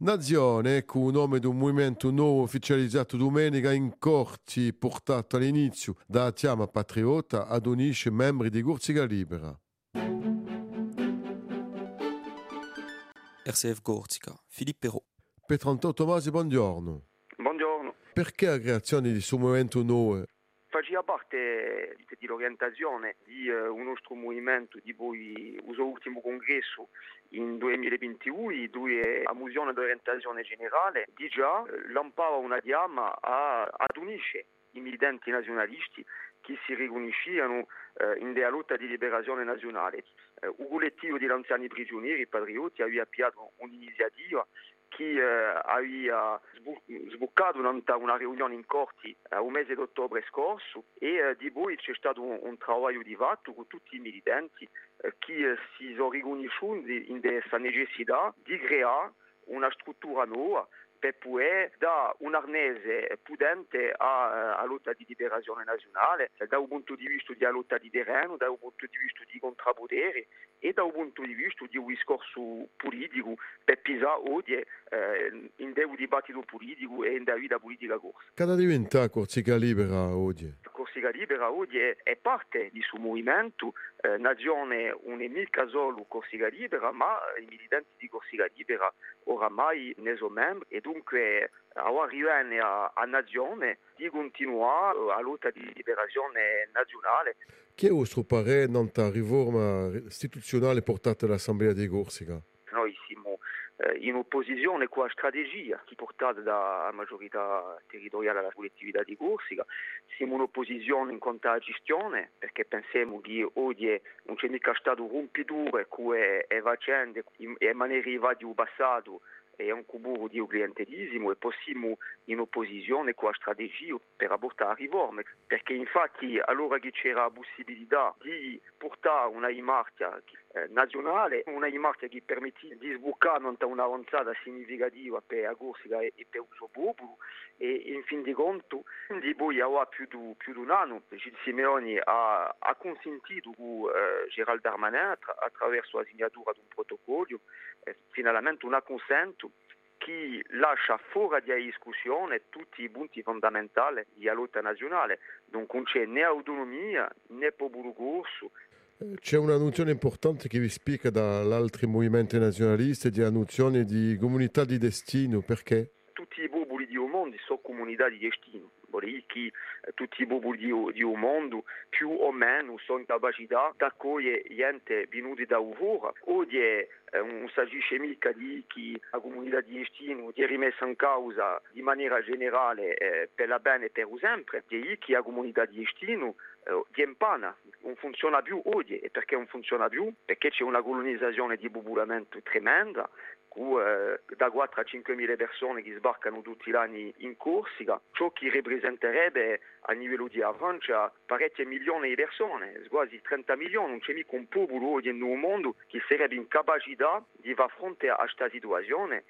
Nazione, ecco un nome di un movimento nuovo ufficializzato domenica in Corti, portato all'inizio da Tiama Patriota ad unisce membri di Corsica Libera. RCF Corsica, Filippo Perot. Petranto Tomasi, buongiorno. Buongiorno. Perché la creazione di questo movimento nuovo? Faceva parte dell'orientazione di uh, un nostro movimento di poi il suo ultimo congresso in 2021 dove a musione d'orientazione generale di già lampava una chiama a, ad unisce i militanti nazionalisti che si riconoscevano uh, in della lotta di liberazione nazionale. Un collettivo di anziani prigionieri patrioti aveva avviato un'iniziativa che eh, aveva sboccato una, una, riunione in corti eh, un mese d'ottobre scorso e eh, di poi c'è stato un, un lavoro di fatto con tutti i militanti eh, che si sono riconosciuti in questa necessità di creare una struttura nuova poter dare un arnese potente alla lotta di liberazione nazionale da un punto di vista della lotta di terreno, da un punto di vista di contrappotere e da un punto di vista di un discorso politico per pisare oggi eh, in un dibattito politico e in una vita politica corsa. Cosa diventa Corsica Libera oggi? Corsica Libera oggi è, è parte di suo movimento, eh, Nazione non è mica solo Corsica Libera, ma i militanti di Corsica Libera oramai ne sono membri e dunque arrivare a, a Nazione di continuare la lotta di liberazione nazionale. Chi è vostro parere nella riforma istituzionale portata dall'Assemblea di Corsica? Noi eh, in opposizione con la strategia che portata dalla maggiorità territoriale alla collettività di Corsica, siamo in opposizione in quanto alla gestione perché pensiamo che oggi non c'è mica stato rompiture con le vicende e maniere di passato è un cubo di clientelismo e possiamo in opposizione con la strategia per portare riforme perché infatti allora che c'era la possibilità di portare una eh, nazionale, una imartia che permette di sboccare un'avanzata significativa per Corsica e, per il suo popolo e in fin di conto di poi aveva più di, più di un anno Gilles Simeoni ha, ha consentito con eh, Gerald Darmanin attraverso la signatura di un protocollo eh, finalmente un consento che lascia fuori dalla discussione tutti i punti fondamentali della lotta nazionale. Donc non c'è né autonomia né popolo corso. C'è una nozione importante che vi spiega dall'altri movimenti nazionalisti di nozione di comunità di destino, perché? Tutti i popoli di un mondo sono comunità di destino che tutti i popoli di, di un mondo più o meno sono in capacità di accogliere gente venuta da fuori. Oggi eh, non si agisce mica di che la comunità di destino è rimessa in causa di maniera generale eh, per la bene e per sempre, di che la comunità di destino eh, di impana, non funziona più oggi. E perché non funziona più? Perché c'è una colonizzazione di popolamento tremenda, eh, da 4 a 5 mila persone che sbarcano tutti gli anni in Corsica, ciò che rappresenterebbe a livello di Francia parecchie milioni di persone, quasi 30 milioni, non c'è mica un popolo oggi nel mondo che sarebbe in capacità di fare fronte a questa situazione